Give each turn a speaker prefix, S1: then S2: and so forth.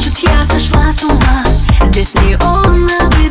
S1: Может я сошла с ума? Здесь не он, а ты